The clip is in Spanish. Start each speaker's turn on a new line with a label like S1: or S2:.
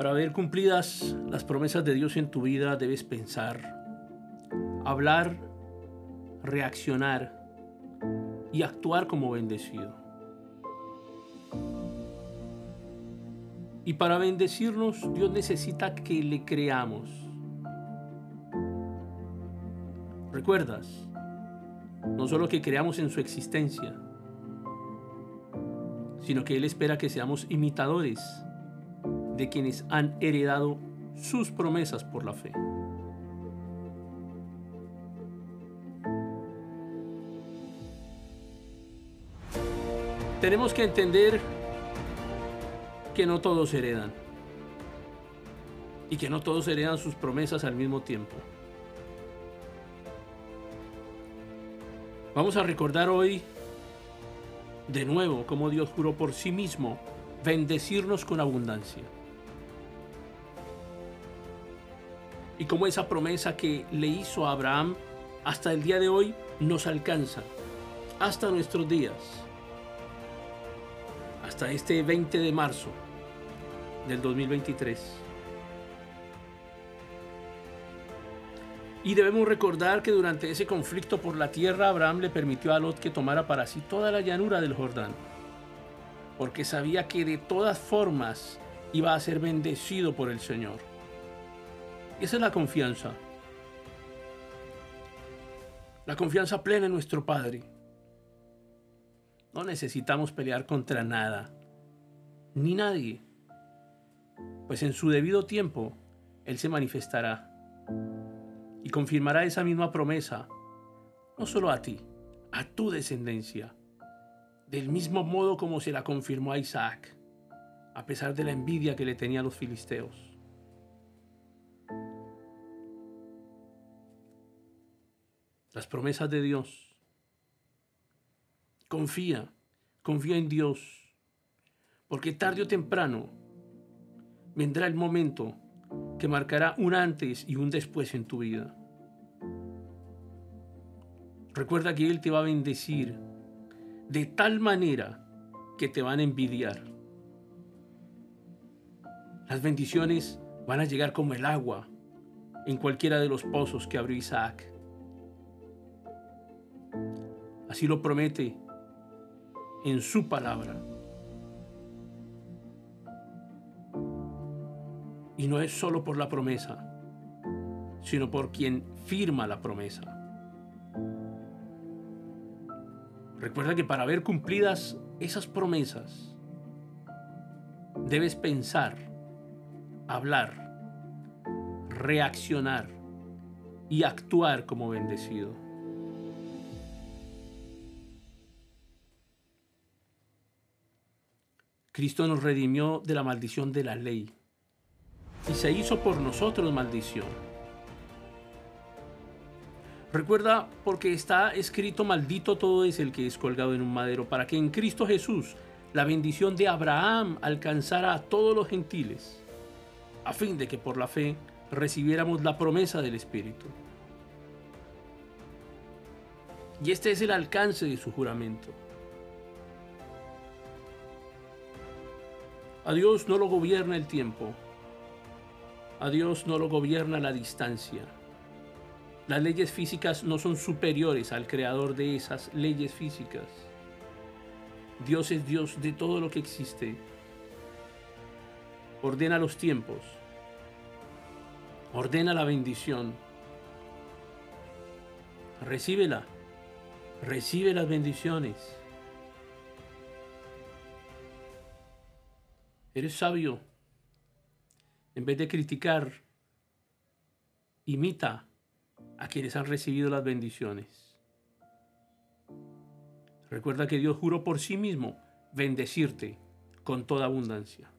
S1: Para ver cumplidas las promesas de Dios en tu vida debes pensar, hablar, reaccionar y actuar como bendecido. Y para bendecirnos Dios necesita que le creamos. ¿Recuerdas? No solo que creamos en su existencia, sino que Él espera que seamos imitadores de quienes han heredado sus promesas por la fe. Tenemos que entender que no todos heredan y que no todos heredan sus promesas al mismo tiempo. Vamos a recordar hoy de nuevo cómo Dios juró por sí mismo bendecirnos con abundancia. Y cómo esa promesa que le hizo a Abraham hasta el día de hoy nos alcanza, hasta nuestros días, hasta este 20 de marzo del 2023. Y debemos recordar que durante ese conflicto por la tierra, Abraham le permitió a Lot que tomara para sí toda la llanura del Jordán, porque sabía que de todas formas iba a ser bendecido por el Señor. Esa es la confianza. La confianza plena en nuestro Padre. No necesitamos pelear contra nada, ni nadie, pues en su debido tiempo Él se manifestará y confirmará esa misma promesa, no solo a ti, a tu descendencia, del mismo modo como se la confirmó a Isaac, a pesar de la envidia que le tenía a los filisteos. Las promesas de Dios. Confía, confía en Dios, porque tarde o temprano vendrá el momento que marcará un antes y un después en tu vida. Recuerda que Él te va a bendecir de tal manera que te van a envidiar. Las bendiciones van a llegar como el agua en cualquiera de los pozos que abrió Isaac. Así lo promete en su palabra. Y no es solo por la promesa, sino por quien firma la promesa. Recuerda que para ver cumplidas esas promesas, debes pensar, hablar, reaccionar y actuar como bendecido. Cristo nos redimió de la maldición de la ley y se hizo por nosotros maldición. Recuerda, porque está escrito, maldito todo es el que es colgado en un madero, para que en Cristo Jesús la bendición de Abraham alcanzara a todos los gentiles, a fin de que por la fe recibiéramos la promesa del Espíritu. Y este es el alcance de su juramento A Dios no lo gobierna el tiempo. A Dios no lo gobierna la distancia. Las leyes físicas no son superiores al creador de esas leyes físicas. Dios es Dios de todo lo que existe. Ordena los tiempos. Ordena la bendición. Recíbela. Recibe las bendiciones. Eres sabio. En vez de criticar, imita a quienes han recibido las bendiciones. Recuerda que Dios juró por sí mismo bendecirte con toda abundancia.